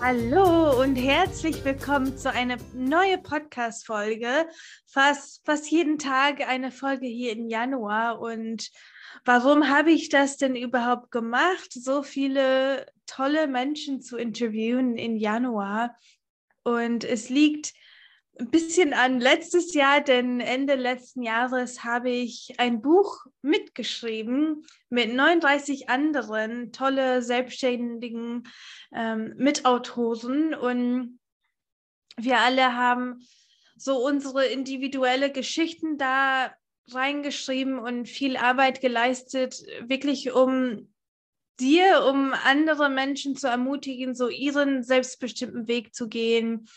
Hallo und herzlich willkommen zu einer neuen Podcast-Folge. Fast, fast jeden Tag eine Folge hier im Januar. Und warum habe ich das denn überhaupt gemacht, so viele tolle Menschen zu interviewen im Januar? Und es liegt ein bisschen an letztes Jahr, denn Ende letzten Jahres habe ich ein Buch mitgeschrieben mit 39 anderen tolle selbstständigen ähm, Mitautoren. Und wir alle haben so unsere individuelle Geschichten da reingeschrieben und viel Arbeit geleistet, wirklich um dir, um andere Menschen zu ermutigen, so ihren selbstbestimmten Weg zu gehen,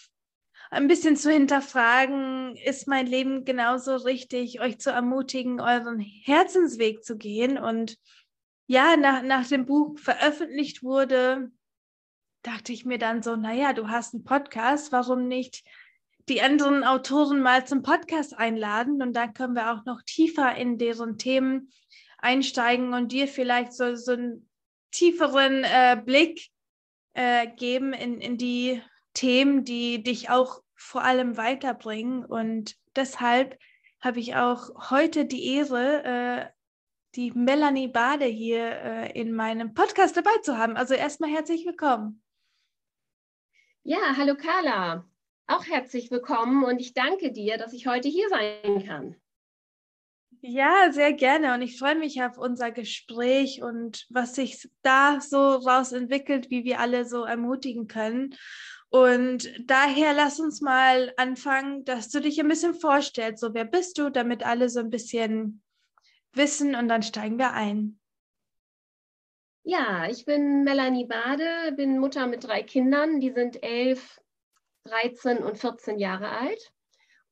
ein bisschen zu hinterfragen, ist mein Leben genauso richtig, euch zu ermutigen, euren Herzensweg zu gehen. Und ja, nach, nach dem Buch veröffentlicht wurde, dachte ich mir dann so, naja, du hast einen Podcast, warum nicht die anderen Autoren mal zum Podcast einladen und dann können wir auch noch tiefer in deren Themen einsteigen und dir vielleicht so, so einen tieferen äh, Blick äh, geben in, in die Themen, die dich auch vor allem weiterbringen. Und deshalb habe ich auch heute die Ehre, äh, die Melanie Bade hier äh, in meinem Podcast dabei zu haben. Also erstmal herzlich willkommen. Ja, hallo Carla. Auch herzlich willkommen und ich danke dir, dass ich heute hier sein kann. Ja, sehr gerne. Und ich freue mich auf unser Gespräch und was sich da so raus entwickelt, wie wir alle so ermutigen können. Und daher lass uns mal anfangen, dass du dich ein bisschen vorstellst. So, wer bist du, damit alle so ein bisschen wissen und dann steigen wir ein. Ja, ich bin Melanie Bade, bin Mutter mit drei Kindern. Die sind elf, 13 und 14 Jahre alt.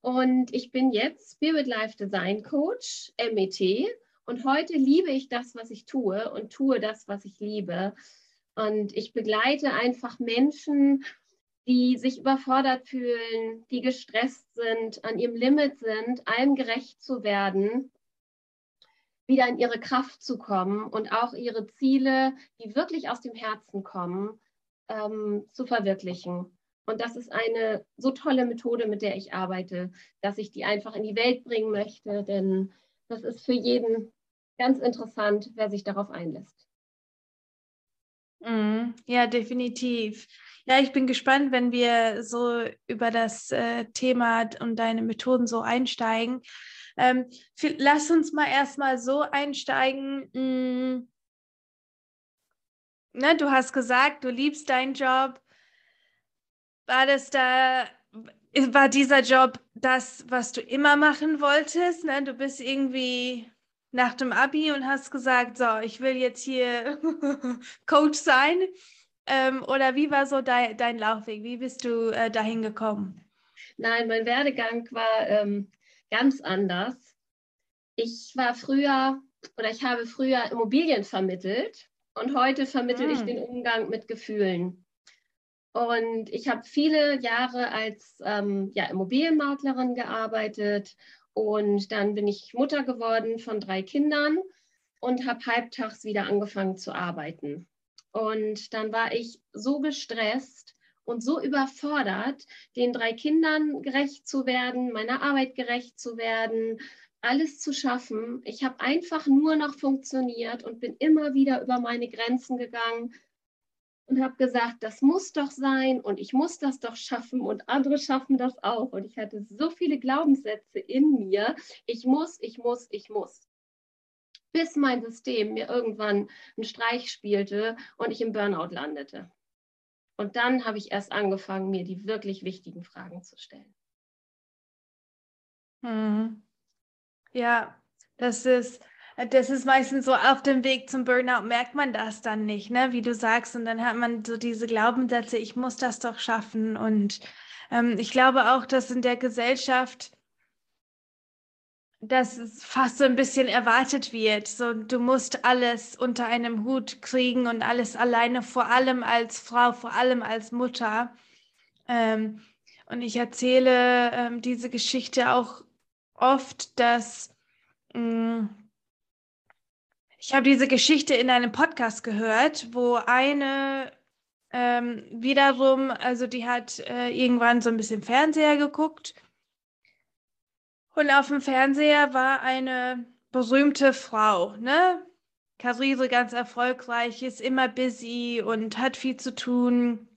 Und ich bin jetzt Spirit Life Design Coach, MET. Und heute liebe ich das, was ich tue und tue das, was ich liebe. Und ich begleite einfach Menschen die sich überfordert fühlen, die gestresst sind, an ihrem Limit sind, allem gerecht zu werden, wieder in ihre Kraft zu kommen und auch ihre Ziele, die wirklich aus dem Herzen kommen, ähm, zu verwirklichen. Und das ist eine so tolle Methode, mit der ich arbeite, dass ich die einfach in die Welt bringen möchte, denn das ist für jeden ganz interessant, wer sich darauf einlässt. Mm, ja, definitiv. Ja, ich bin gespannt, wenn wir so über das äh, Thema und deine Methoden so einsteigen. Ähm, lass uns mal erstmal so einsteigen. Hm, ne, du hast gesagt, du liebst deinen Job. War das da, war dieser Job das, was du immer machen wolltest? Ne? Du bist irgendwie nach dem Abi und hast gesagt, so, ich will jetzt hier Coach sein. Ähm, oder wie war so dein, dein Laufweg? Wie bist du äh, dahin gekommen? Nein, mein Werdegang war ähm, ganz anders. Ich war früher oder ich habe früher Immobilien vermittelt und heute vermittle hm. ich den Umgang mit Gefühlen. Und ich habe viele Jahre als ähm, ja, Immobilienmaklerin gearbeitet und dann bin ich Mutter geworden von drei Kindern und habe halbtags wieder angefangen zu arbeiten. Und dann war ich so gestresst und so überfordert, den drei Kindern gerecht zu werden, meiner Arbeit gerecht zu werden, alles zu schaffen. Ich habe einfach nur noch funktioniert und bin immer wieder über meine Grenzen gegangen und habe gesagt, das muss doch sein und ich muss das doch schaffen und andere schaffen das auch. Und ich hatte so viele Glaubenssätze in mir. Ich muss, ich muss, ich muss bis mein System mir irgendwann einen Streich spielte und ich im Burnout landete. Und dann habe ich erst angefangen, mir die wirklich wichtigen Fragen zu stellen. Hm. Ja, das ist, das ist meistens so auf dem Weg zum Burnout merkt man das dann nicht, ne? Wie du sagst. Und dann hat man so diese Glaubenssätze, ich muss das doch schaffen. Und ähm, ich glaube auch, dass in der Gesellschaft dass es fast so ein bisschen erwartet wird. So, du musst alles unter einem Hut kriegen und alles alleine, vor allem als Frau, vor allem als Mutter. Ähm, und ich erzähle ähm, diese Geschichte auch oft, dass mh, mm, ich habe diese Geschichte in einem Podcast gehört, wo eine ähm, wiederum, also die hat äh, irgendwann so ein bisschen Fernseher geguckt und auf dem Fernseher war eine berühmte Frau, ne? Karriere ganz erfolgreich, ist immer busy und hat viel zu tun.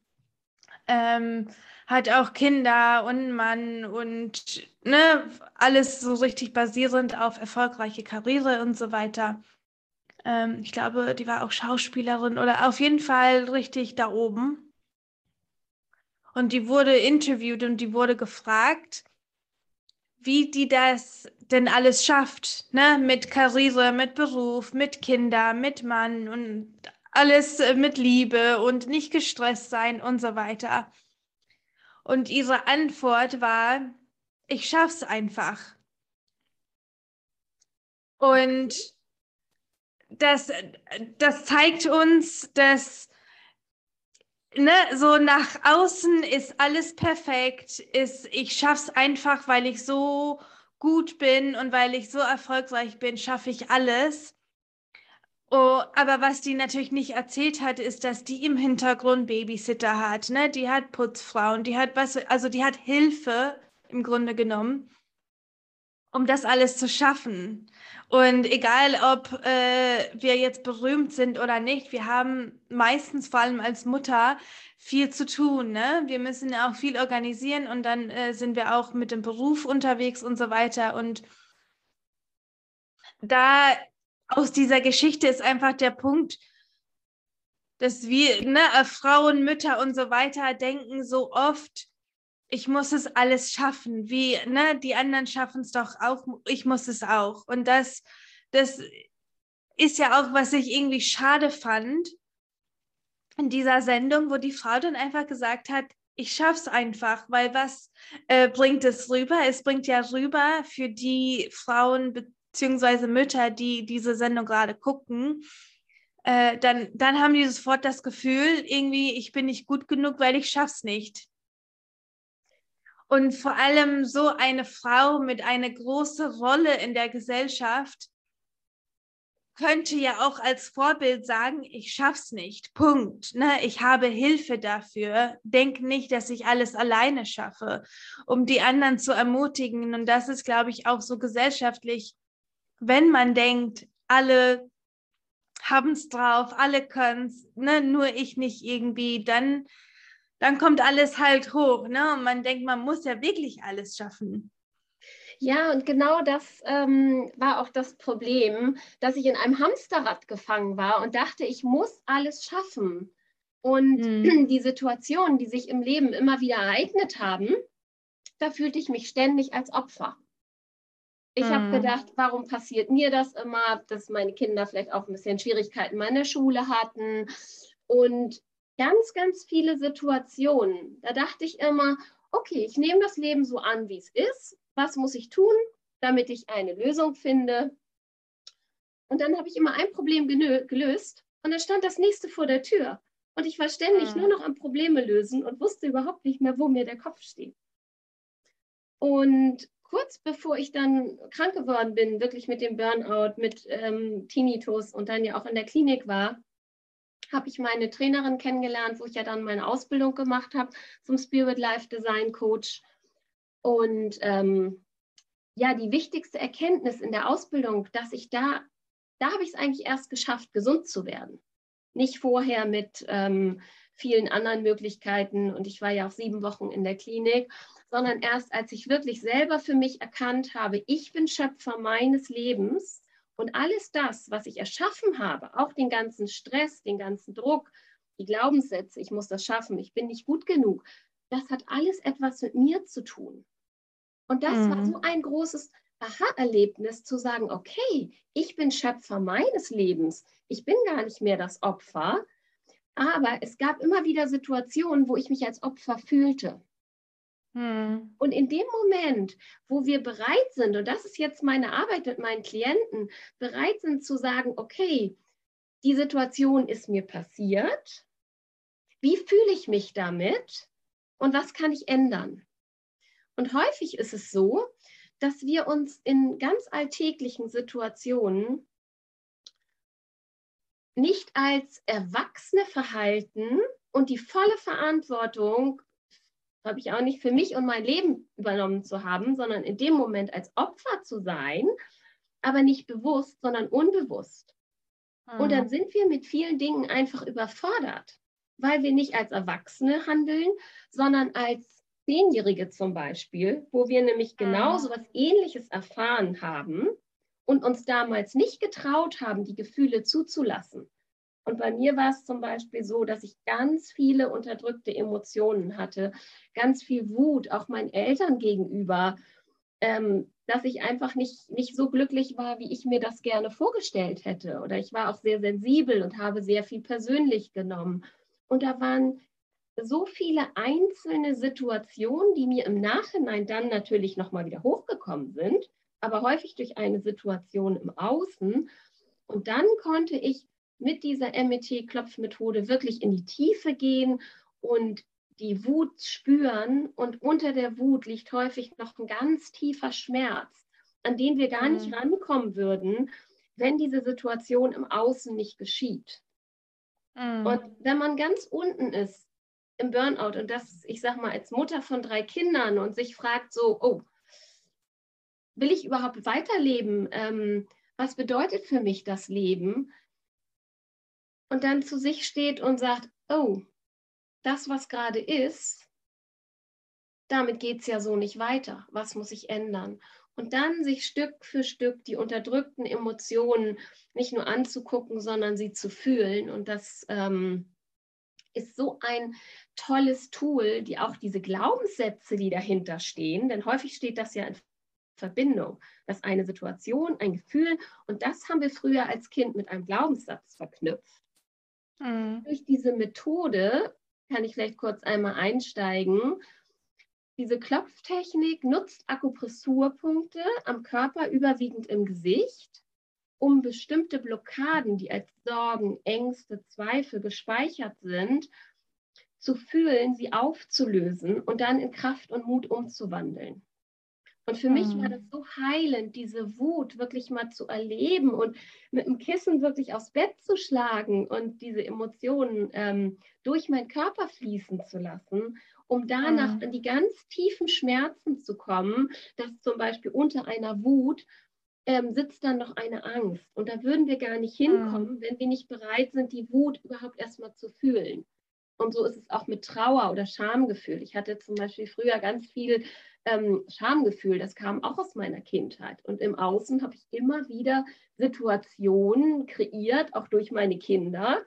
Ähm, hat auch Kinder und einen Mann und ne, alles so richtig basierend auf erfolgreiche Karriere und so weiter. Ähm, ich glaube, die war auch Schauspielerin oder auf jeden Fall richtig da oben. Und die wurde interviewt und die wurde gefragt, wie die das denn alles schafft, ne? Mit Karriere, mit Beruf, mit Kinder, mit Mann und alles äh, mit Liebe und nicht gestresst sein und so weiter. Und ihre Antwort war, ich schaff's einfach. Und das, das zeigt uns, dass ne, so nach außen ist alles perfekt, ist, ich schaff's einfach, weil ich so gut bin und weil ich so erfolgreich bin, schaffe ich alles. Oh, aber was die natürlich nicht erzählt hat, ist, dass die im Hintergrund Babysitter hat, ne? Die hat Putzfrauen, die hat was, also die hat Hilfe im Grunde genommen, um das alles zu schaffen. Und egal, ob äh, wir jetzt berühmt sind oder nicht, wir haben meistens vor allem als Mutter viel zu tun. Ne? Wir müssen auch viel organisieren und dann äh, sind wir auch mit dem Beruf unterwegs und so weiter. Und da aus dieser Geschichte ist einfach der Punkt, dass wir, ne, Frauen, Mütter und so weiter denken so oft, ich muss es alles schaffen, wie, ne, die anderen schaffen es doch auch, ich muss es auch. Und das, das ist ja auch, was ich irgendwie schade fand in dieser Sendung, wo die Frau dann einfach gesagt hat, ich schaff's einfach, weil was äh, bringt es rüber? Es bringt ja rüber für die Frauen bzw. Mütter, die diese Sendung gerade gucken, äh, dann, dann haben die sofort das Gefühl, irgendwie, ich bin nicht gut genug, weil ich schaff's nicht. Und vor allem so eine Frau mit einer großen Rolle in der Gesellschaft könnte ja auch als Vorbild sagen, ich schaff's nicht. Punkt. Ne? Ich habe Hilfe dafür. Denk nicht, dass ich alles alleine schaffe, um die anderen zu ermutigen. Und das ist, glaube ich, auch so gesellschaftlich, wenn man denkt, alle haben es drauf, alle können es, ne? nur ich nicht irgendwie, dann dann kommt alles halt hoch, ne? Und man denkt, man muss ja wirklich alles schaffen. Ja, und genau das ähm, war auch das Problem, dass ich in einem Hamsterrad gefangen war und dachte, ich muss alles schaffen. Und mhm. die Situationen, die sich im Leben immer wieder ereignet haben, da fühlte ich mich ständig als Opfer. Ich mhm. habe gedacht, warum passiert mir das immer, dass meine Kinder vielleicht auch ein bisschen Schwierigkeiten in der Schule hatten. Und ganz, ganz viele Situationen. Da dachte ich immer, okay, ich nehme das Leben so an, wie es ist. Was muss ich tun, damit ich eine Lösung finde? Und dann habe ich immer ein Problem gelöst und dann stand das nächste vor der Tür. Und ich war ständig mhm. nur noch am Probleme lösen und wusste überhaupt nicht mehr, wo mir der Kopf steht. Und kurz bevor ich dann krank geworden bin, wirklich mit dem Burnout, mit ähm, Tinnitus und dann ja auch in der Klinik war, habe ich meine Trainerin kennengelernt, wo ich ja dann meine Ausbildung gemacht habe zum Spirit Life Design Coach. Und ähm, ja, die wichtigste Erkenntnis in der Ausbildung, dass ich da, da habe ich es eigentlich erst geschafft, gesund zu werden. Nicht vorher mit ähm, vielen anderen Möglichkeiten und ich war ja auch sieben Wochen in der Klinik, sondern erst als ich wirklich selber für mich erkannt habe, ich bin Schöpfer meines Lebens und alles das, was ich erschaffen habe, auch den ganzen Stress, den ganzen Druck, die Glaubenssätze, ich muss das schaffen, ich bin nicht gut genug, das hat alles etwas mit mir zu tun. Und das mhm. war so ein großes Aha-Erlebnis zu sagen, okay, ich bin Schöpfer meines Lebens, ich bin gar nicht mehr das Opfer, aber es gab immer wieder Situationen, wo ich mich als Opfer fühlte. Hm. Und in dem Moment, wo wir bereit sind, und das ist jetzt meine Arbeit mit meinen Klienten, bereit sind zu sagen, okay, die Situation ist mir passiert, wie fühle ich mich damit und was kann ich ändern? Und häufig ist es so, dass wir uns in ganz alltäglichen Situationen nicht als Erwachsene verhalten und die volle Verantwortung, habe ich auch nicht für mich und mein Leben übernommen zu haben, sondern in dem Moment als Opfer zu sein, aber nicht bewusst, sondern unbewusst. Mhm. Und dann mhm. sind wir mit vielen Dingen einfach überfordert, weil wir nicht als Erwachsene handeln, sondern als Zehnjährige zum Beispiel, wo wir nämlich genau so was Ähnliches erfahren haben und uns damals nicht getraut haben, die Gefühle zuzulassen. Und bei mir war es zum Beispiel so, dass ich ganz viele unterdrückte Emotionen hatte, ganz viel Wut, auch meinen Eltern gegenüber, ähm, dass ich einfach nicht, nicht so glücklich war, wie ich mir das gerne vorgestellt hätte. Oder ich war auch sehr sensibel und habe sehr viel persönlich genommen. Und da waren so viele einzelne Situationen, die mir im Nachhinein dann natürlich nochmal wieder hochgekommen sind, aber häufig durch eine Situation im Außen. Und dann konnte ich mit dieser MET-Klopfmethode wirklich in die Tiefe gehen und die Wut spüren. Und unter der Wut liegt häufig noch ein ganz tiefer Schmerz, an den wir gar nicht mhm. rankommen würden, wenn diese Situation im Außen nicht geschieht. Mhm. Und wenn man ganz unten ist, im Burnout und das, ich sag mal, als Mutter von drei Kindern und sich fragt so, oh, will ich überhaupt weiterleben? Ähm, was bedeutet für mich das Leben? Und dann zu sich steht und sagt, oh, das, was gerade ist, damit geht es ja so nicht weiter. Was muss ich ändern? Und dann sich Stück für Stück die unterdrückten Emotionen nicht nur anzugucken, sondern sie zu fühlen. Und das ähm, ist so ein tolles Tool, die auch diese Glaubenssätze, die dahinter stehen, denn häufig steht das ja in Verbindung, dass eine Situation, ein Gefühl, und das haben wir früher als Kind mit einem Glaubenssatz verknüpft. Mhm. Durch diese Methode kann ich vielleicht kurz einmal einsteigen. Diese Klopftechnik nutzt Akupressurpunkte am Körper, überwiegend im Gesicht, um bestimmte Blockaden, die als Sorgen, Ängste, Zweifel gespeichert sind, zu fühlen, sie aufzulösen und dann in Kraft und Mut umzuwandeln. Und für mhm. mich war das so heilend, diese Wut wirklich mal zu erleben und mit dem Kissen wirklich aufs Bett zu schlagen und diese Emotionen ähm, durch meinen Körper fließen zu lassen, um danach mhm. in die ganz tiefen Schmerzen zu kommen, dass zum Beispiel unter einer Wut ähm, sitzt dann noch eine Angst. Und da würden wir gar nicht hinkommen, mhm. wenn wir nicht bereit sind, die Wut überhaupt erstmal zu fühlen. Und so ist es auch mit Trauer oder Schamgefühl. Ich hatte zum Beispiel früher ganz viel ähm, Schamgefühl, das kam auch aus meiner Kindheit. Und im Außen habe ich immer wieder Situationen kreiert, auch durch meine Kinder,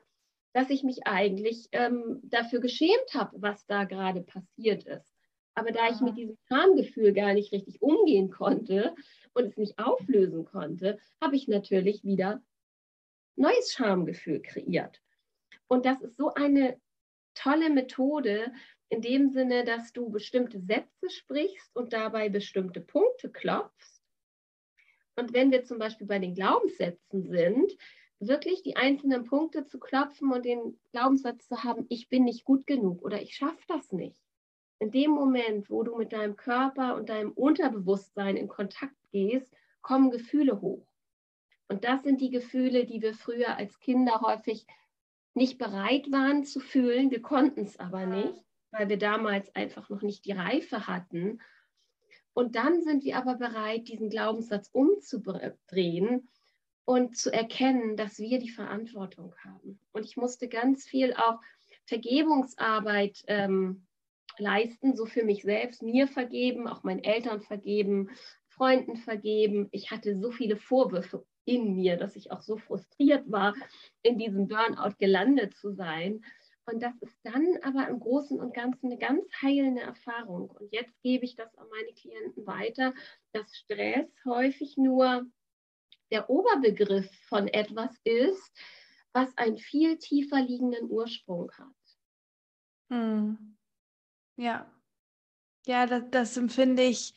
dass ich mich eigentlich ähm, dafür geschämt habe, was da gerade passiert ist. Aber da ich mit diesem Schamgefühl gar nicht richtig umgehen konnte und es nicht auflösen konnte, habe ich natürlich wieder neues Schamgefühl kreiert. Und das ist so eine tolle Methode in dem Sinne, dass du bestimmte Sätze sprichst und dabei bestimmte Punkte klopfst. Und wenn wir zum Beispiel bei den Glaubenssätzen sind, wirklich die einzelnen Punkte zu klopfen und den Glaubenssatz zu haben, ich bin nicht gut genug oder ich schaffe das nicht. In dem Moment, wo du mit deinem Körper und deinem Unterbewusstsein in Kontakt gehst, kommen Gefühle hoch. Und das sind die Gefühle, die wir früher als Kinder häufig nicht bereit waren zu fühlen. Wir konnten es aber nicht, weil wir damals einfach noch nicht die Reife hatten. Und dann sind wir aber bereit, diesen Glaubenssatz umzudrehen und zu erkennen, dass wir die Verantwortung haben. Und ich musste ganz viel auch Vergebungsarbeit ähm, leisten, so für mich selbst, mir vergeben, auch meinen Eltern vergeben, Freunden vergeben. Ich hatte so viele Vorwürfe in mir, dass ich auch so frustriert war, in diesem Burnout gelandet zu sein. Und das ist dann aber im Großen und Ganzen eine ganz heilende Erfahrung. Und jetzt gebe ich das an meine Klienten weiter, dass Stress häufig nur der Oberbegriff von etwas ist, was einen viel tiefer liegenden Ursprung hat. Hm. Ja. Ja, das, das empfinde ich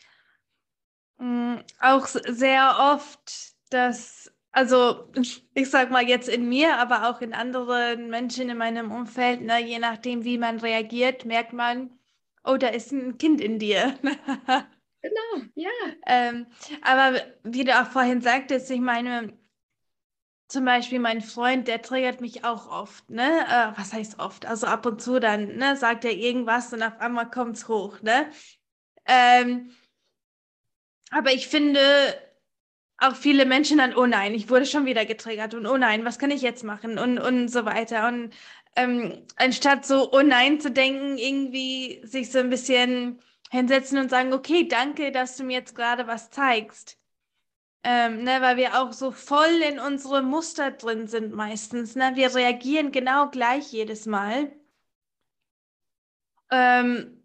mh, hm, auch sehr oft, dass, also ich sag mal jetzt in mir, aber auch in anderen Menschen in meinem Umfeld, ne, je nachdem, wie man reagiert, merkt man, oh, da ist ein Kind in dir. genau, ja. Ähm, aber wie du auch vorhin sagtest, ich meine, zum Beispiel mein Freund, der triggert mich auch oft, ne? Äh, was heißt oft? Also ab und zu dann, ne, sagt er irgendwas und auf einmal kommt es hoch, ne? Ähm, aber ich finde auch viele Menschen dann, oh nein, ich wurde schon wieder getriggert und oh nein, was kann ich jetzt machen und, und so weiter. Und ähm, anstatt so, oh nein zu denken, irgendwie sich so ein bisschen hinsetzen und sagen, okay, danke, dass du mir jetzt gerade was zeigst. Ähm, ne, weil wir auch so voll in unsere Muster drin sind meistens. Ne? Wir reagieren genau gleich jedes Mal. Ähm,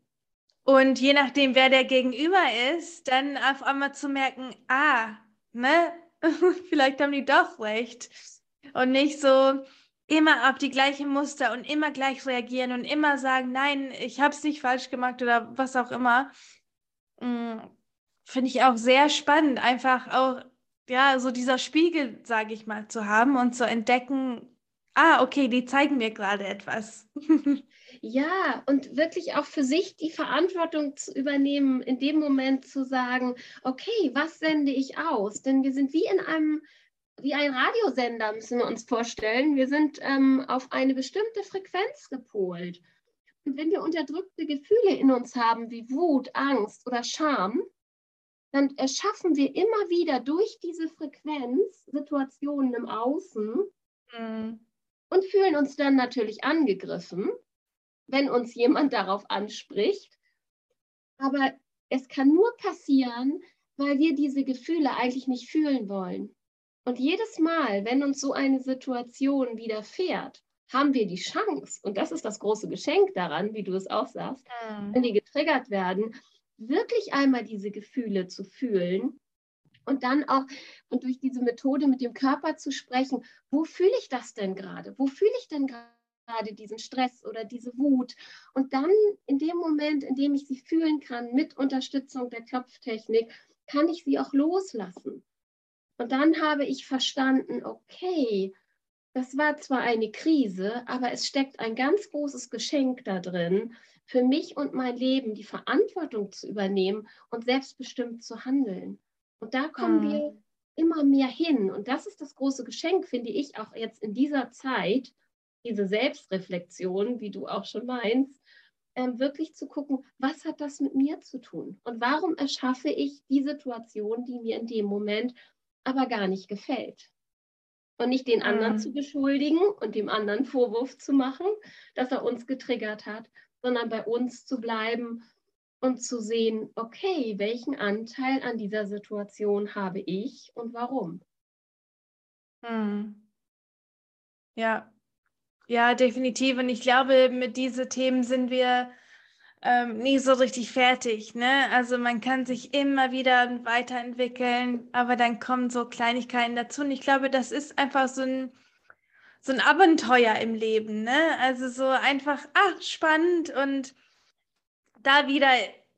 und je nachdem, wer der Gegenüber ist, dann auf einmal zu merken, ah, ne, vielleicht haben die doch recht. Und nicht so immer auf die gleichen Muster und immer gleich reagieren und immer sagen, nein, ich habe es nicht falsch gemacht oder was auch immer. Mm, finde ich auch sehr spannend, einfach auch ja, so dieser Spiegel, sage ich mal, zu haben und zu entdecken, ah, okay, die zeigen mir gerade etwas. ja, und wirklich auch für sich die Verantwortung zu übernehmen, in dem Moment zu sagen, okay, was sende ich aus? Denn wir sind wie in einem, wie ein Radiosender, müssen wir uns vorstellen. Wir sind ähm, auf eine bestimmte Frequenz gepolt. Und wenn wir unterdrückte Gefühle in uns haben, wie Wut, Angst oder Scham, dann erschaffen wir immer wieder durch diese Frequenz Situationen im Außen mhm. und fühlen uns dann natürlich angegriffen, wenn uns jemand darauf anspricht. Aber es kann nur passieren, weil wir diese Gefühle eigentlich nicht fühlen wollen. Und jedes Mal, wenn uns so eine Situation widerfährt, haben wir die Chance, und das ist das große Geschenk daran, wie du es auch sagst, mhm. wenn die getriggert werden, wirklich einmal diese Gefühle zu fühlen und dann auch und durch diese Methode mit dem Körper zu sprechen, wo fühle ich das denn gerade? Wo fühle ich denn gerade diesen Stress oder diese Wut? Und dann in dem Moment, in dem ich sie fühlen kann, mit Unterstützung der Klopftechnik, kann ich sie auch loslassen. Und dann habe ich verstanden, okay, das war zwar eine Krise, aber es steckt ein ganz großes Geschenk da drin, für mich und mein Leben die Verantwortung zu übernehmen und selbstbestimmt zu handeln. Und da kommen mhm. wir immer mehr hin. Und das ist das große Geschenk, finde ich, auch jetzt in dieser Zeit, diese Selbstreflexion, wie du auch schon meinst, ähm, wirklich zu gucken, was hat das mit mir zu tun? Und warum erschaffe ich die Situation, die mir in dem Moment aber gar nicht gefällt? Und nicht den anderen mhm. zu beschuldigen und dem anderen Vorwurf zu machen, dass er uns getriggert hat, sondern bei uns zu bleiben und zu sehen, okay, welchen Anteil an dieser Situation habe ich und warum. Hm. Ja, ja, definitiv. Und ich glaube, mit diesen Themen sind wir ähm, nie so richtig fertig. Ne? Also man kann sich immer wieder weiterentwickeln, aber dann kommen so Kleinigkeiten dazu. Und ich glaube, das ist einfach so ein so ein Abenteuer im Leben, ne? Also so einfach, ach, spannend und da wieder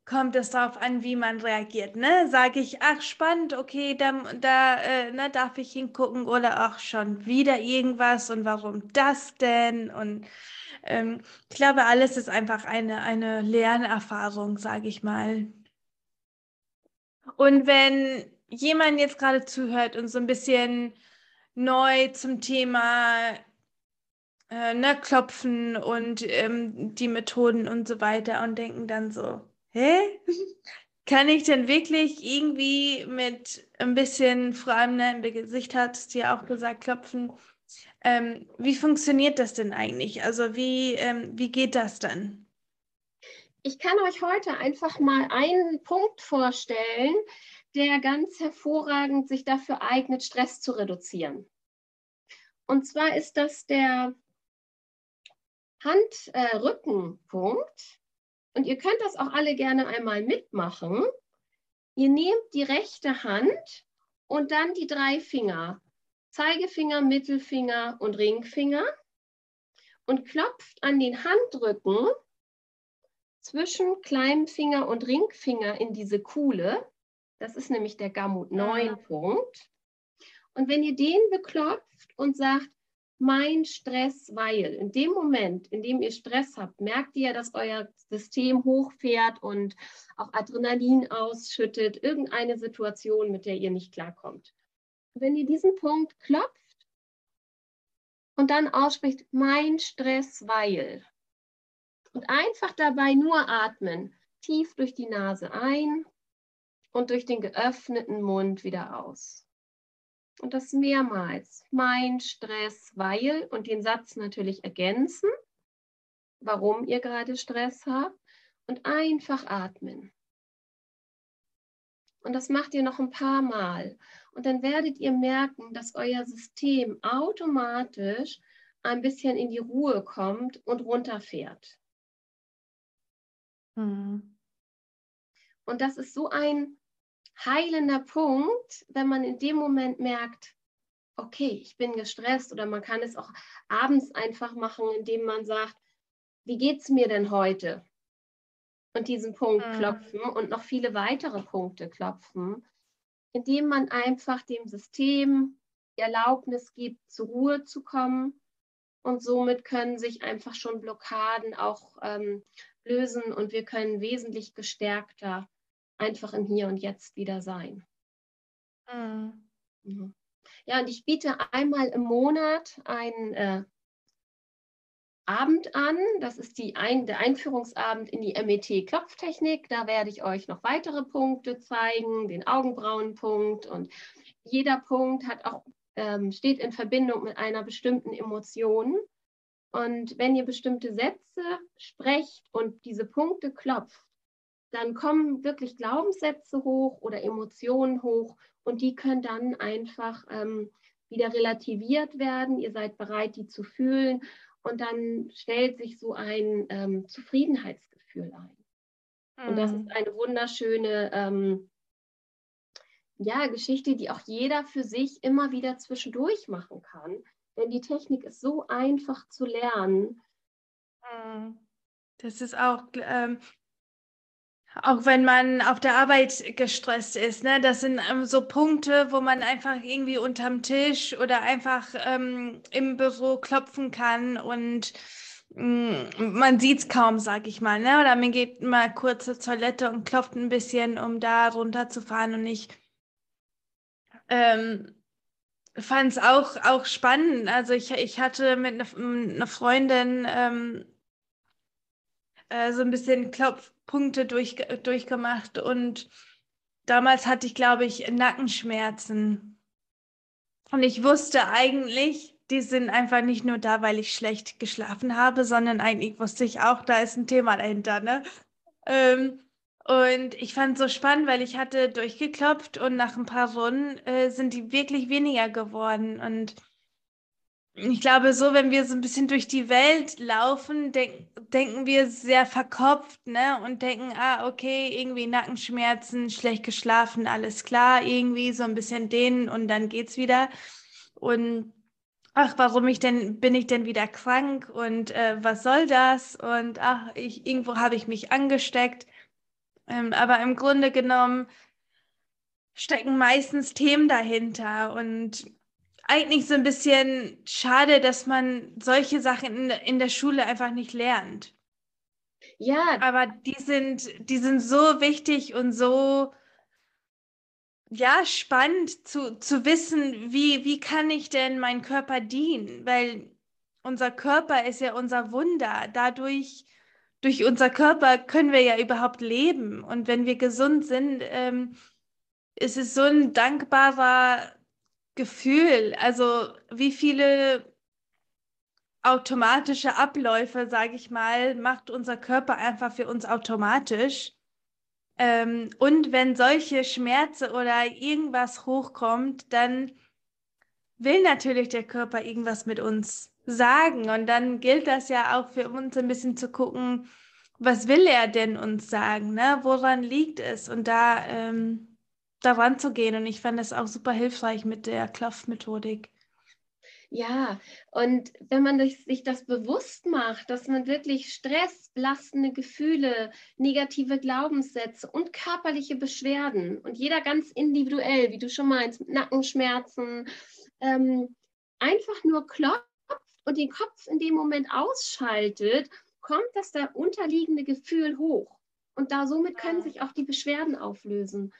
kommt es darauf an, wie man reagiert, ne? Sage ich, ach, spannend, okay, da, da äh, ne, darf ich hingucken oder ach, schon wieder irgendwas und warum das denn? Und ähm, ich glaube, alles ist einfach eine, eine Lernerfahrung, sage ich mal. Und wenn jemand jetzt gerade zuhört und so ein bisschen neu zum Thema äh, ne, Klopfen und ähm, die Methoden und so weiter und denken dann so, hä? Kann ich denn wirklich irgendwie mit ein bisschen, vor allem im Gesicht hat dir auch gesagt, klopfen? Ähm, wie funktioniert das denn eigentlich? Also wie, ähm, wie geht das dann? Ich kann euch heute einfach mal einen Punkt vorstellen, der ganz hervorragend sich dafür eignet, Stress zu reduzieren. Und zwar ist das der Handrückenpunkt. Äh, und ihr könnt das auch alle gerne einmal mitmachen. Ihr nehmt die rechte Hand und dann die drei Finger, Zeigefinger, Mittelfinger und Ringfinger und klopft an den Handrücken zwischen kleinem Finger und Ringfinger in diese Kuhle. Das ist nämlich der Gamut 9 Punkt. Und wenn ihr den beklopft und sagt, mein Stress, weil in dem Moment, in dem ihr Stress habt, merkt ihr, dass euer System hochfährt und auch Adrenalin ausschüttet, irgendeine Situation, mit der ihr nicht klarkommt. Wenn ihr diesen Punkt klopft und dann ausspricht, mein Stress, weil, und einfach dabei nur atmen, tief durch die Nase ein und durch den geöffneten Mund wieder aus und das mehrmals. Mein Stress, weil und den Satz natürlich ergänzen, warum ihr gerade Stress habt und einfach atmen. Und das macht ihr noch ein paar Mal. Und dann werdet ihr merken, dass euer System automatisch ein bisschen in die Ruhe kommt und runterfährt. Mhm. Und das ist so ein heilender Punkt, wenn man in dem Moment merkt, okay, ich bin gestresst oder man kann es auch abends einfach machen, indem man sagt, wie geht es mir denn heute? Und diesen Punkt mhm. klopfen und noch viele weitere Punkte klopfen, indem man einfach dem System die Erlaubnis gibt, zur Ruhe zu kommen. Und somit können sich einfach schon Blockaden auch ähm, lösen und wir können wesentlich gestärkter einfach im Hier und Jetzt wieder sein. Mhm. Mhm. Ja, und ich biete einmal im Monat einen äh, Abend an. Das ist die ein, der Einführungsabend in die MET-Klopftechnik. Da werde ich euch noch weitere Punkte zeigen, den Augenbrauenpunkt. Und jeder Punkt hat auch, ähm, steht in Verbindung mit einer bestimmten Emotion. Und wenn ihr bestimmte Sätze sprecht und diese Punkte klopft, dann kommen wirklich Glaubenssätze hoch oder Emotionen hoch und die können dann einfach ähm, wieder relativiert werden. Ihr seid bereit, die zu fühlen und dann stellt sich so ein ähm, Zufriedenheitsgefühl ein. Mhm. Und das ist mhm. eine wunderschöne ähm, ja, Geschichte, die auch jeder für sich immer wieder zwischendurch machen kann. Denn die Technik ist so einfach zu lernen. Mhm. Das ist auch, ähm, auch wenn man auf der Arbeit gestresst ist, ne? Das sind ähm, so Punkte, wo man einfach irgendwie unterm Tisch oder einfach ähm, im Büro klopfen kann und mh, mm, man sieht es kaum, sag ich mal, ne? Oder man geht mal kurz zur Toilette und klopft ein bisschen, um da runterzufahren und ich ähm, fand es auch, auch spannend. Also ich, ich hatte mit einer ne Freundin ähm, äh, so ein bisschen Klopf Punkte durch, durchgemacht und damals hatte ich, glaube ich, Nackenschmerzen. Und ich wusste eigentlich, die sind einfach nicht nur da, weil ich schlecht geschlafen habe, sondern eigentlich wusste ich auch, da ist ein Thema dahinter. Ne? Ähm, und ich fand es so spannend, weil ich hatte durchgeklopft und nach ein paar Runden äh, sind die wirklich weniger geworden. Und ich glaube, so, wenn wir so ein bisschen durch die Welt laufen, denk, denken wir sehr verkopft, ne? Und denken, ah, okay, irgendwie Nackenschmerzen, schlecht geschlafen, alles klar, irgendwie so ein bisschen dehnen und dann geht's wieder. Und ach, warum ich denn, bin ich denn wieder krank und äh, was soll das? Und ach, ich, irgendwo habe ich mich angesteckt. Ähm, aber im Grunde genommen stecken meistens Themen dahinter und eigentlich so ein bisschen schade, dass man solche Sachen in, in der Schule einfach nicht lernt. Ja. Aber die sind, die sind so wichtig und so ja, spannend zu, zu wissen, wie, wie kann ich denn meinen Körper dienen? Weil unser Körper ist ja unser Wunder. Dadurch, durch unser Körper können wir ja überhaupt leben. Und wenn wir gesund sind, ähm, ist es so ein dankbarer Gefühl, also wie viele automatische Abläufe, sage ich mal, macht unser Körper einfach für uns automatisch. Ähm, und wenn solche Schmerzen oder irgendwas hochkommt, dann will natürlich der Körper irgendwas mit uns sagen. Und dann gilt das ja auch für uns ein bisschen zu gucken, was will er denn uns sagen? Ne? Woran liegt es? Und da ähm, daran zu gehen. Und ich fand das auch super hilfreich mit der Klopfmethodik. Ja, und wenn man sich das bewusst macht, dass man wirklich Stress, belastende Gefühle, negative Glaubenssätze und körperliche Beschwerden und jeder ganz individuell, wie du schon meinst, Nackenschmerzen, ähm, einfach nur klopft und den Kopf in dem Moment ausschaltet, kommt das da unterliegende Gefühl hoch. Und da somit können sich auch die Beschwerden auflösen.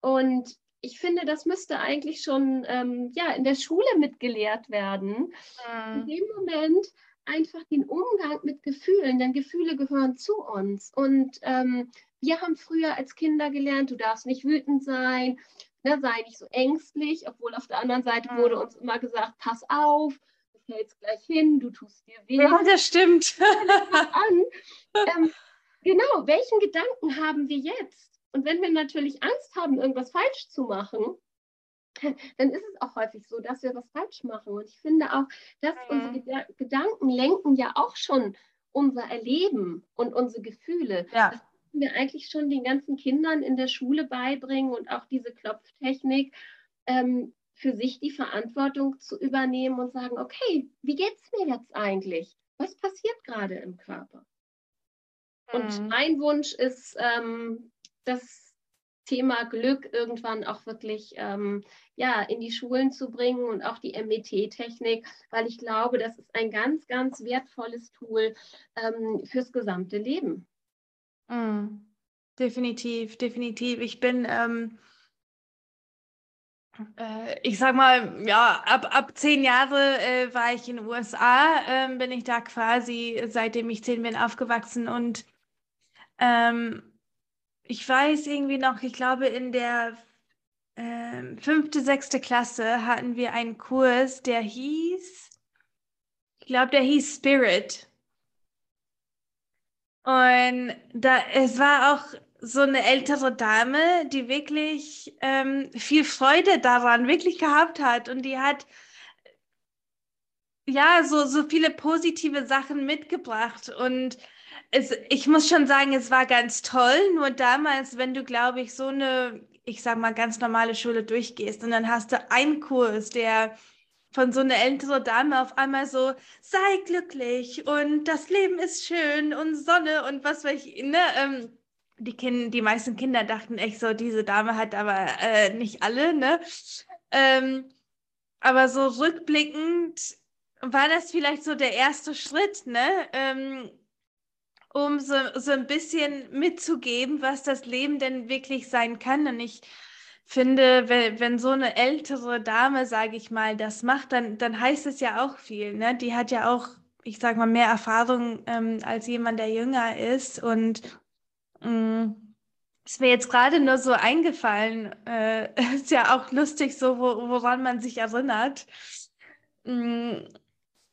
Und ich finde, das müsste eigentlich schon ähm, ja, in der Schule mitgelehrt werden. Mhm. In dem Moment einfach den Umgang mit Gefühlen, denn Gefühle gehören zu uns. Und ähm, wir haben früher als Kinder gelernt, du darfst nicht wütend sein, ne, sei nicht so ängstlich, obwohl auf der anderen Seite mhm. wurde uns immer gesagt, pass auf, du fällst gleich hin, du tust dir weh. Ja, das stimmt. an. Ähm, genau, welchen Gedanken haben wir jetzt? Und wenn wir natürlich Angst haben, irgendwas falsch zu machen, dann ist es auch häufig so, dass wir was falsch machen. Und ich finde auch, dass mhm. unsere Gedanken lenken ja auch schon unser Erleben und unsere Gefühle. Ja. Das müssen wir eigentlich schon den ganzen Kindern in der Schule beibringen und auch diese Klopftechnik, ähm, für sich die Verantwortung zu übernehmen und sagen, okay, wie geht es mir jetzt eigentlich? Was passiert gerade im Körper? Und mhm. mein Wunsch ist, ähm, das Thema Glück irgendwann auch wirklich ähm, ja, in die Schulen zu bringen und auch die MET-Technik, weil ich glaube, das ist ein ganz, ganz wertvolles Tool ähm, fürs gesamte Leben. Mm, definitiv, definitiv. Ich bin, ähm, äh, ich sag mal, ja, ab, ab zehn Jahre äh, war ich in den USA, äh, bin ich da quasi, seitdem ich zehn bin, aufgewachsen und ähm, ich weiß irgendwie noch, ich glaube, in der äh, fünfte, sechste Klasse hatten wir einen Kurs, der hieß, ich glaube, der hieß Spirit. Und da, es war auch so eine ältere Dame, die wirklich ähm, viel Freude daran wirklich gehabt hat und die hat ja so, so viele positive Sachen mitgebracht und es, ich muss schon sagen, es war ganz toll. Nur damals, wenn du, glaube ich, so eine, ich sag mal, ganz normale Schule durchgehst und dann hast du einen Kurs, der von so einer älteren Dame auf einmal so, sei glücklich und das Leben ist schön und Sonne und was weiß ich, ne? Ähm, die, kind, die meisten Kinder dachten echt so, diese Dame hat aber äh, nicht alle, ne? Ähm, aber so rückblickend war das vielleicht so der erste Schritt, ne? Ähm, um so, so ein bisschen mitzugeben, was das Leben denn wirklich sein kann. Und ich finde, wenn, wenn so eine ältere Dame, sage ich mal, das macht, dann, dann heißt es ja auch viel. Ne? Die hat ja auch, ich sage mal, mehr Erfahrung ähm, als jemand, der jünger ist. Und mm, ist mir jetzt gerade nur so eingefallen. Äh, ist ja auch lustig, so wo, woran man sich erinnert. Mm,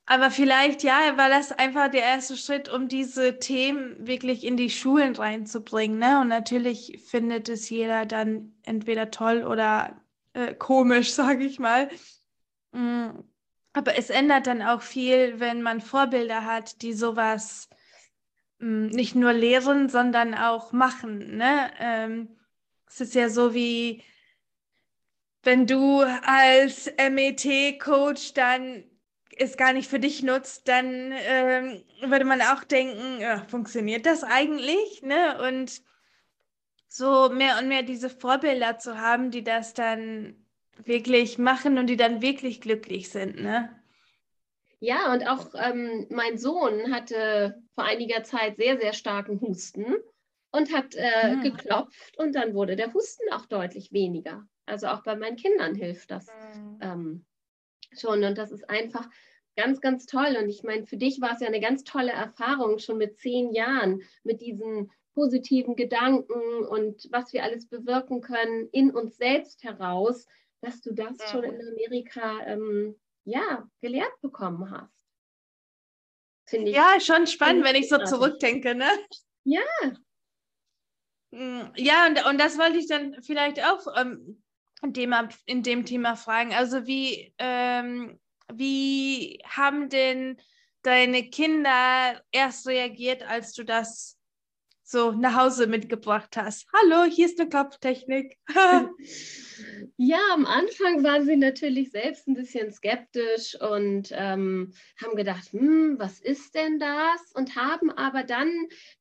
aber vielleicht, ja, war das einfach der erste Schritt, um diese Themen wirklich in die Schulen reinzubringen. Ne? Und natürlich findet es jeder dann entweder toll oder äh, komisch, sage ich mal. Mm. Aber es ändert dann auch viel, wenn man Vorbilder hat, die sowas mm, nicht nur lehren, sondern auch machen. Ne? Ähm, es ist ja so wie, wenn du als MET-Coach dann es gar nicht für dich nutzt, dann ähm, würde man auch denken, ja, funktioniert das eigentlich? Ne? Und so mehr und mehr diese Vorbilder zu haben, die das dann wirklich machen und die dann wirklich glücklich sind. Ne? Ja, und auch ähm, mein Sohn hatte vor einiger Zeit sehr, sehr starken Husten und hat äh, mhm. geklopft und dann wurde der Husten auch deutlich weniger. Also auch bei meinen Kindern hilft das. Mhm. Ähm, schon. Und das ist einfach ganz, ganz toll. Und ich meine, für dich war es ja eine ganz tolle Erfahrung schon mit zehn Jahren, mit diesen positiven Gedanken und was wir alles bewirken können in uns selbst heraus, dass du das ja. schon in Amerika ähm, ja, gelehrt bekommen hast. Finde ich. Ja, schon spannend, wenn ich so zurückdenke, ne? Ja. Mm, ja, und, und das wollte ich dann vielleicht auch ähm, in dem, in dem Thema fragen. Also wie, ähm, wie haben denn deine Kinder erst reagiert, als du das so nach Hause mitgebracht hast? Hallo, hier ist eine Kopftechnik. ja, am Anfang waren sie natürlich selbst ein bisschen skeptisch und ähm, haben gedacht, hm, was ist denn das? Und haben aber dann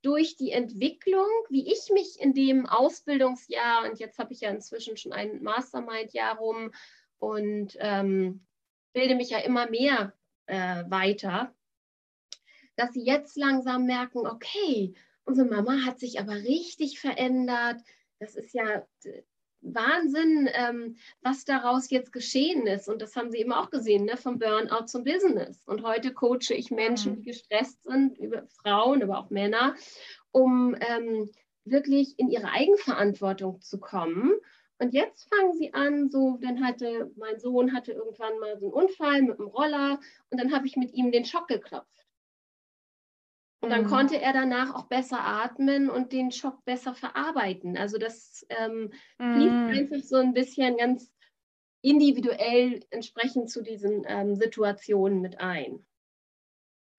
durch die Entwicklung, wie ich mich in dem Ausbildungsjahr, und jetzt habe ich ja inzwischen schon ein Mastermind-Jahr rum und ähm, bilde mich ja immer mehr äh, weiter, dass sie jetzt langsam merken, okay, unsere Mama hat sich aber richtig verändert. Das ist ja äh, Wahnsinn, ähm, was daraus jetzt geschehen ist. Und das haben Sie eben auch gesehen, ne? vom Burnout zum Business. Und heute coache ich Menschen, die gestresst sind, über Frauen, aber auch Männer, um ähm, wirklich in ihre Eigenverantwortung zu kommen. Und jetzt fangen sie an, so, dann hatte mein Sohn hatte irgendwann mal so einen Unfall mit dem Roller und dann habe ich mit ihm den Schock geklopft. Und dann mhm. konnte er danach auch besser atmen und den Schock besser verarbeiten. Also das ähm, mhm. fließt einfach so ein bisschen ganz individuell entsprechend zu diesen ähm, Situationen mit ein.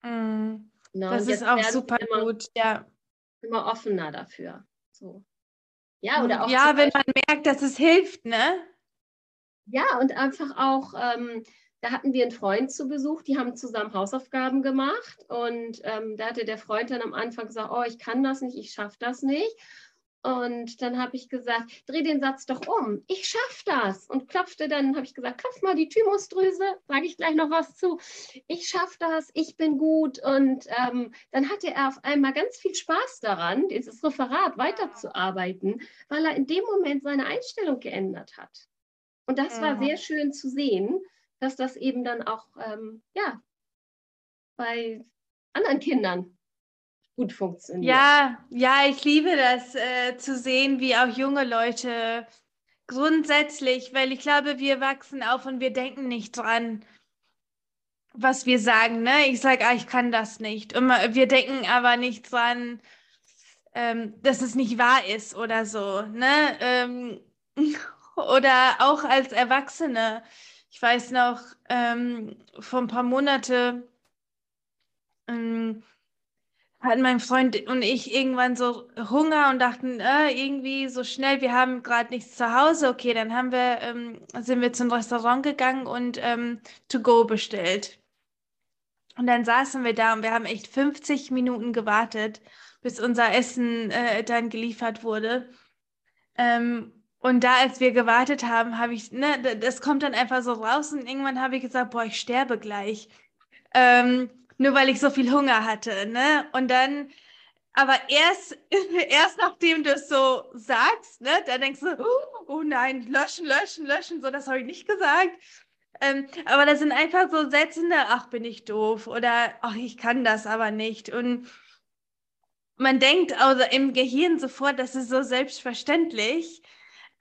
Mhm. No, das ist auch super immer, gut, ja. Immer offener dafür. So. Ja, oder auch ja wenn man merkt, dass es hilft, ne? Ja, und einfach auch ähm, da hatten wir einen Freund zu Besuch, die haben zusammen Hausaufgaben gemacht und ähm, da hatte der Freund dann am Anfang gesagt, oh, ich kann das nicht, ich schaffe das nicht. Und dann habe ich gesagt, dreh den Satz doch um, ich schaffe das. Und klopfte dann, habe ich gesagt, klopf mal die Thymusdrüse, sage ich gleich noch was zu. Ich schaffe das, ich bin gut. Und ähm, dann hatte er auf einmal ganz viel Spaß daran, dieses Referat weiterzuarbeiten, weil er in dem Moment seine Einstellung geändert hat. Und das war sehr schön zu sehen dass das eben dann auch ähm, ja, bei anderen Kindern gut funktioniert. Ja, ja, ich liebe das äh, zu sehen, wie auch junge Leute grundsätzlich, weil ich glaube, wir wachsen auf und wir denken nicht dran, was wir sagen. Ne? Ich sage, ah, ich kann das nicht. Und wir denken aber nicht dran, ähm, dass es nicht wahr ist oder so. Ne? Ähm, oder auch als Erwachsene ich weiß noch, ähm, vor ein paar Monaten ähm, hatten mein Freund und ich irgendwann so Hunger und dachten, äh, irgendwie so schnell, wir haben gerade nichts zu Hause. Okay, dann haben wir, ähm, sind wir zum Restaurant gegangen und ähm, to go bestellt. Und dann saßen wir da und wir haben echt 50 Minuten gewartet, bis unser Essen äh, dann geliefert wurde. Ähm, und da, als wir gewartet haben, habe ich, ne, das kommt dann einfach so raus und irgendwann habe ich gesagt, boah, ich sterbe gleich. Ähm, nur weil ich so viel Hunger hatte, ne? Und dann, aber erst, erst nachdem du es so sagst, ne, da denkst du, oh, oh nein, löschen, löschen, löschen, so, das habe ich nicht gesagt. Ähm, aber das sind einfach so Sätze, ach, bin ich doof oder ach, ich kann das aber nicht. Und man denkt also im Gehirn sofort, das ist so selbstverständlich.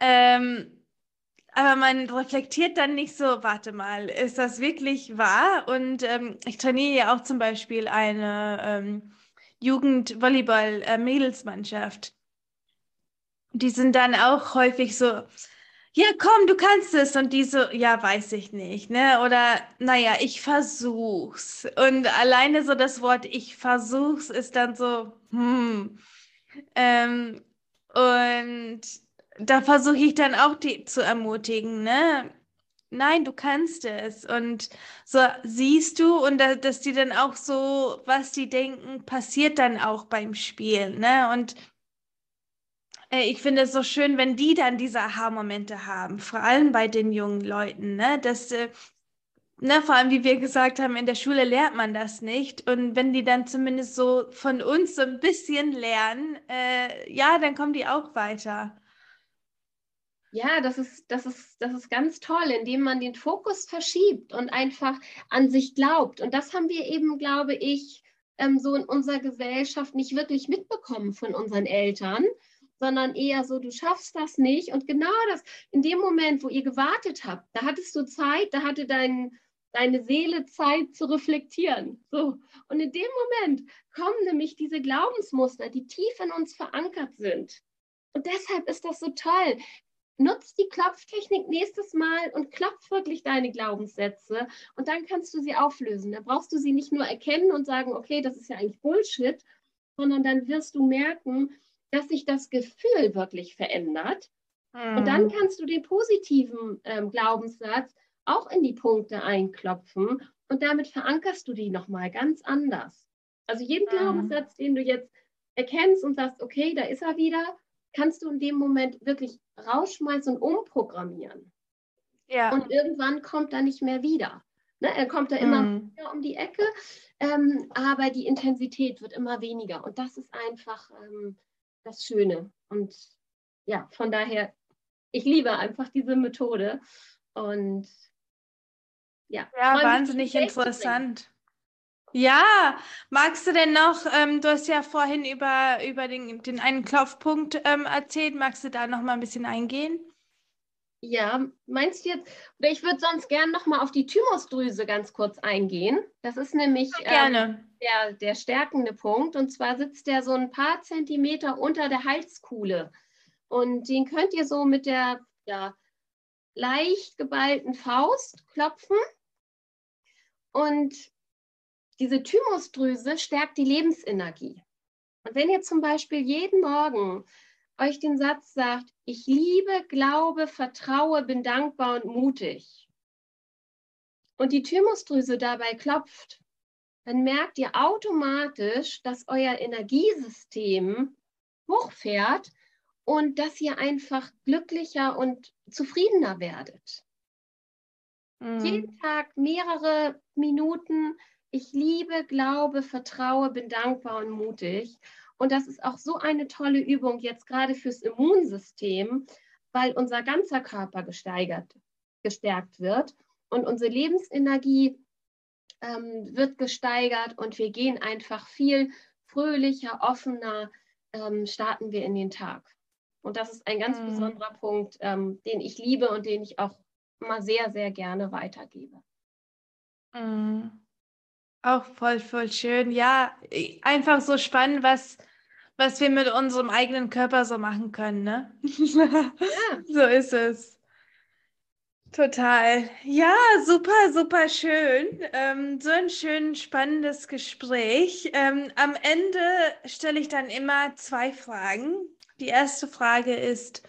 Ähm, aber man reflektiert dann nicht so, warte mal, ist das wirklich wahr? Und ähm, ich trainiere ja auch zum Beispiel eine ähm, Jugend-Volleyball-Mädelsmannschaft. Die sind dann auch häufig so, ja, komm, du kannst es. Und die so, ja, weiß ich nicht. Ne? Oder, naja, ich versuch's. Und alleine so das Wort ich versuch's ist dann so, hm. Ähm, und da versuche ich dann auch die zu ermutigen, ne? Nein, du kannst es. Und so siehst du und da, dass die dann auch so, was die denken, passiert dann auch beim Spielen, ne? Und äh, ich finde es so schön, wenn die dann diese Aha-Momente haben, vor allem bei den jungen Leuten, ne? Dass, äh, ne, vor allem, wie wir gesagt haben, in der Schule lernt man das nicht. Und wenn die dann zumindest so von uns so ein bisschen lernen, äh, ja, dann kommen die auch weiter. Ja, das ist, das, ist, das ist ganz toll, indem man den Fokus verschiebt und einfach an sich glaubt. Und das haben wir eben, glaube ich, ähm, so in unserer Gesellschaft nicht wirklich mitbekommen von unseren Eltern, sondern eher so, du schaffst das nicht. Und genau das, in dem Moment, wo ihr gewartet habt, da hattest du Zeit, da hatte dein, deine Seele Zeit zu reflektieren. So. Und in dem Moment kommen nämlich diese Glaubensmuster, die tief in uns verankert sind. Und deshalb ist das so toll, nutz die Klopftechnik nächstes Mal und klopf wirklich deine Glaubenssätze und dann kannst du sie auflösen. Da brauchst du sie nicht nur erkennen und sagen, okay, das ist ja eigentlich Bullshit, sondern dann wirst du merken, dass sich das Gefühl wirklich verändert. Mhm. Und dann mhm. kannst du den positiven ähm, Glaubenssatz auch in die Punkte einklopfen und damit verankerst du die nochmal ganz anders. Also jeden mhm. Glaubenssatz, den du jetzt erkennst und sagst, okay, da ist er wieder, kannst du in dem Moment wirklich rausschmeißen und umprogrammieren. Ja. Und irgendwann kommt er nicht mehr wieder. Ne, er kommt da immer mm. wieder um die Ecke, ähm, aber die Intensität wird immer weniger. Und das ist einfach ähm, das Schöne. Und ja, von daher, ich liebe einfach diese Methode. Und ja, ja wahnsinnig interessant. Ja, magst du denn noch, ähm, du hast ja vorhin über, über den, den einen Klopfpunkt ähm, erzählt, magst du da noch mal ein bisschen eingehen? Ja, meinst du jetzt, oder ich würde sonst gerne noch mal auf die Thymusdrüse ganz kurz eingehen. Das ist nämlich ähm, der, der stärkende Punkt. Und zwar sitzt der so ein paar Zentimeter unter der Halskuhle. Und den könnt ihr so mit der ja, leicht geballten Faust klopfen. Und diese Thymusdrüse stärkt die Lebensenergie. Und wenn ihr zum Beispiel jeden Morgen euch den Satz sagt, ich liebe, glaube, vertraue, bin dankbar und mutig, und die Thymusdrüse dabei klopft, dann merkt ihr automatisch, dass euer Energiesystem hochfährt und dass ihr einfach glücklicher und zufriedener werdet. Mhm. Jeden Tag mehrere Minuten ich liebe, glaube, vertraue, bin dankbar und mutig. Und das ist auch so eine tolle Übung jetzt gerade fürs Immunsystem, weil unser ganzer Körper gesteigert, gestärkt wird und unsere Lebensenergie ähm, wird gesteigert und wir gehen einfach viel fröhlicher, offener, ähm, starten wir in den Tag. Und das ist ein ganz mhm. besonderer Punkt, ähm, den ich liebe und den ich auch immer sehr, sehr gerne weitergebe. Mhm. Auch voll, voll schön. Ja, einfach so spannend, was, was wir mit unserem eigenen Körper so machen können, ne? Ja. so ist es. Total. Ja, super, super schön. Ähm, so ein schön spannendes Gespräch. Ähm, am Ende stelle ich dann immer zwei Fragen. Die erste Frage ist,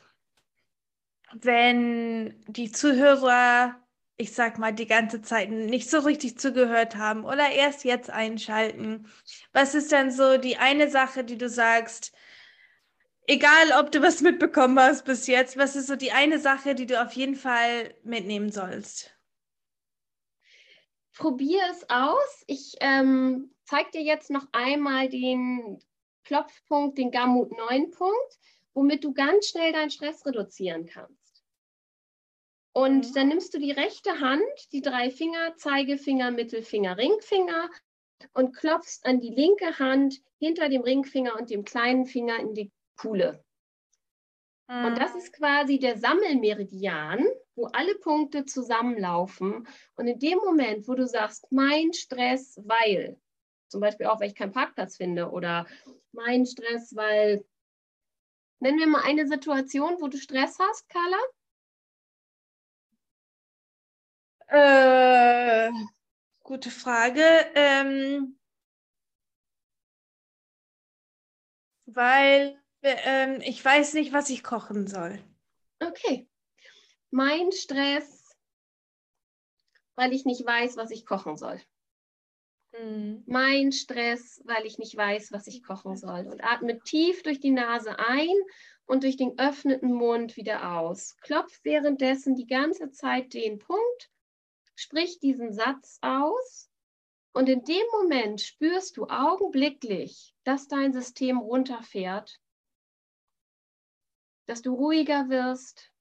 wenn die Zuhörer ich sag mal, die ganze Zeit nicht so richtig zugehört haben oder erst jetzt einschalten. Was ist dann so die eine Sache, die du sagst, egal ob du was mitbekommen hast bis jetzt, was ist so die eine Sache, die du auf jeden Fall mitnehmen sollst? Probier es aus. Ich ähm, zeige dir jetzt noch einmal den Klopfpunkt, den Gamut 9 Punkt, womit du ganz schnell deinen Stress reduzieren kannst. Und mhm. dann nimmst du die rechte Hand, die drei Finger, Zeigefinger, Mittelfinger, Ringfinger und klopfst an die linke Hand hinter dem Ringfinger und dem kleinen Finger in die Kuhle. Und das mhm. ist quasi der Sammelmeridian, wo alle Punkte zusammenlaufen. Und in dem Moment, wo du sagst, mein Stress, weil, zum Beispiel auch, weil ich keinen Parkplatz finde oder mein Stress, weil, nennen wir mal eine Situation, wo du Stress hast, Carla. Äh, gute Frage. Ähm, weil ähm, ich weiß nicht, was ich kochen soll. Okay. Mein Stress, weil ich nicht weiß, was ich kochen soll. Mhm. Mein Stress, weil ich nicht weiß, was ich kochen soll. Und atme tief durch die Nase ein und durch den öffneten Mund wieder aus. Klopf währenddessen die ganze Zeit den Punkt sprich diesen Satz aus und in dem Moment spürst du augenblicklich, dass dein System runterfährt, dass du ruhiger wirst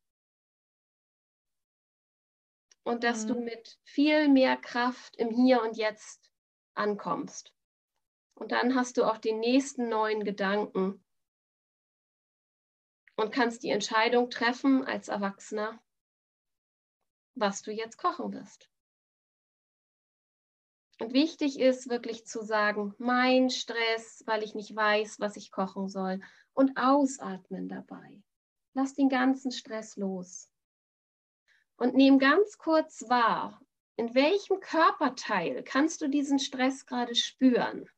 und dass mhm. du mit viel mehr Kraft im Hier und Jetzt ankommst. Und dann hast du auch den nächsten neuen Gedanken und kannst die Entscheidung treffen als Erwachsener, was du jetzt kochen wirst. Und wichtig ist wirklich zu sagen, mein Stress, weil ich nicht weiß, was ich kochen soll. Und ausatmen dabei. lass den ganzen Stress los. Und nimm ganz kurz wahr, in welchem Körperteil kannst du diesen Stress gerade spüren?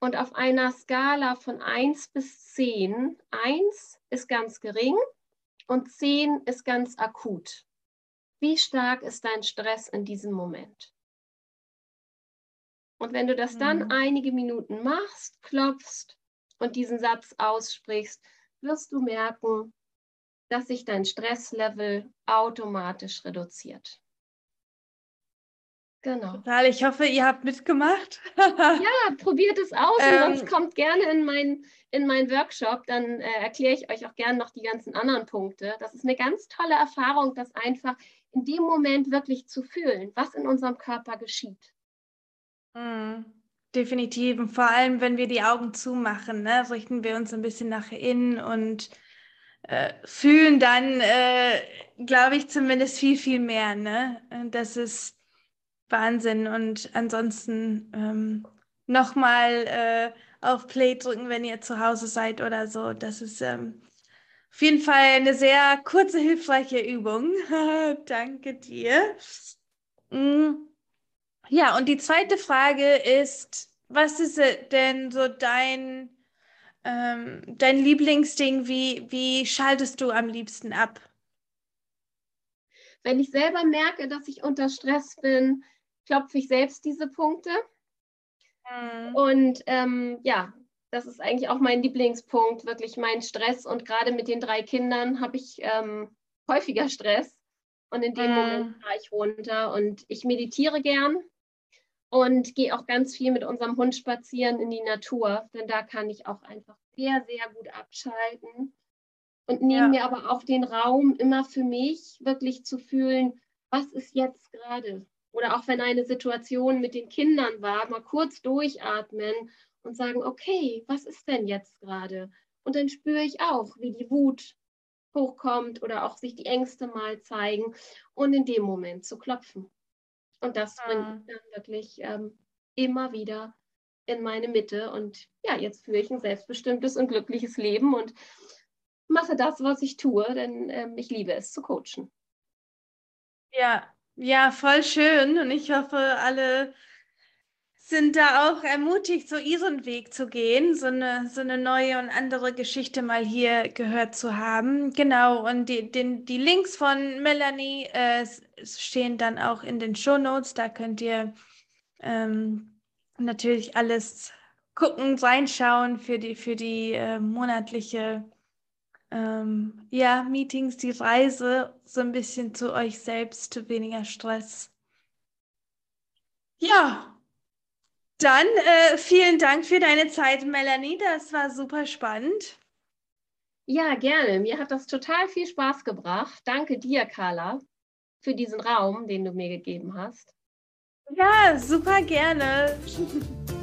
Und auf einer Skala von 1 bis 10, 1 ist ganz gering und 10 ist ganz akut. Wie stark ist dein Stress in diesem Moment? Und wenn du das dann mhm. einige Minuten machst, klopfst und diesen Satz aussprichst, wirst du merken, dass sich dein Stresslevel automatisch reduziert. Genau. Total. Ich hoffe, ihr habt mitgemacht. ja, probiert es aus ähm, und sonst kommt gerne in meinen in mein Workshop. Dann äh, erkläre ich euch auch gerne noch die ganzen anderen Punkte. Das ist eine ganz tolle Erfahrung, das einfach in dem Moment wirklich zu fühlen, was in unserem Körper geschieht. Mhm. Definitiv. Und vor allem, wenn wir die Augen zumachen, ne, richten wir uns ein bisschen nach innen und äh, fühlen dann, äh, glaube ich, zumindest viel, viel mehr. Ne? Das ist Wahnsinn. Und ansonsten ähm, nochmal äh, auf Play drücken, wenn ihr zu Hause seid oder so. Das ist ähm, auf jeden Fall eine sehr kurze, hilfreiche Übung. Danke dir. Mhm. Ja, und die zweite Frage ist, was ist denn so dein, ähm, dein Lieblingsding? Wie, wie schaltest du am liebsten ab? Wenn ich selber merke, dass ich unter Stress bin, klopfe ich selbst diese Punkte. Mhm. Und ähm, ja, das ist eigentlich auch mein Lieblingspunkt, wirklich mein Stress. Und gerade mit den drei Kindern habe ich ähm, häufiger Stress. Und in dem mhm. Moment fahre ich runter und ich meditiere gern und gehe auch ganz viel mit unserem Hund spazieren in die Natur, denn da kann ich auch einfach sehr, sehr gut abschalten und nehme ja. mir aber auch den Raum immer für mich wirklich zu fühlen, was ist jetzt gerade? Oder auch wenn eine Situation mit den Kindern war, mal kurz durchatmen und sagen, okay, was ist denn jetzt gerade? Und dann spüre ich auch, wie die Wut hochkommt oder auch sich die Ängste mal zeigen und in dem Moment zu klopfen. Und das bringt ah. mich dann wirklich ähm, immer wieder in meine Mitte. Und ja, jetzt führe ich ein selbstbestimmtes und glückliches Leben und mache das, was ich tue, denn ähm, ich liebe es zu coachen. Ja, ja, voll schön. Und ich hoffe, alle sind da auch ermutigt, so ihren Weg zu gehen, so eine, so eine neue und andere Geschichte mal hier gehört zu haben. Genau, und die, den, die Links von Melanie äh, stehen dann auch in den Show Notes. Da könnt ihr ähm, natürlich alles gucken, reinschauen für die, für die äh, monatliche ähm, ja, Meetings, die Reise, so ein bisschen zu euch selbst, weniger Stress. Ja, dann äh, vielen Dank für deine Zeit, Melanie. Das war super spannend. Ja, gerne. Mir hat das total viel Spaß gebracht. Danke dir, Carla, für diesen Raum, den du mir gegeben hast. Ja, super gerne.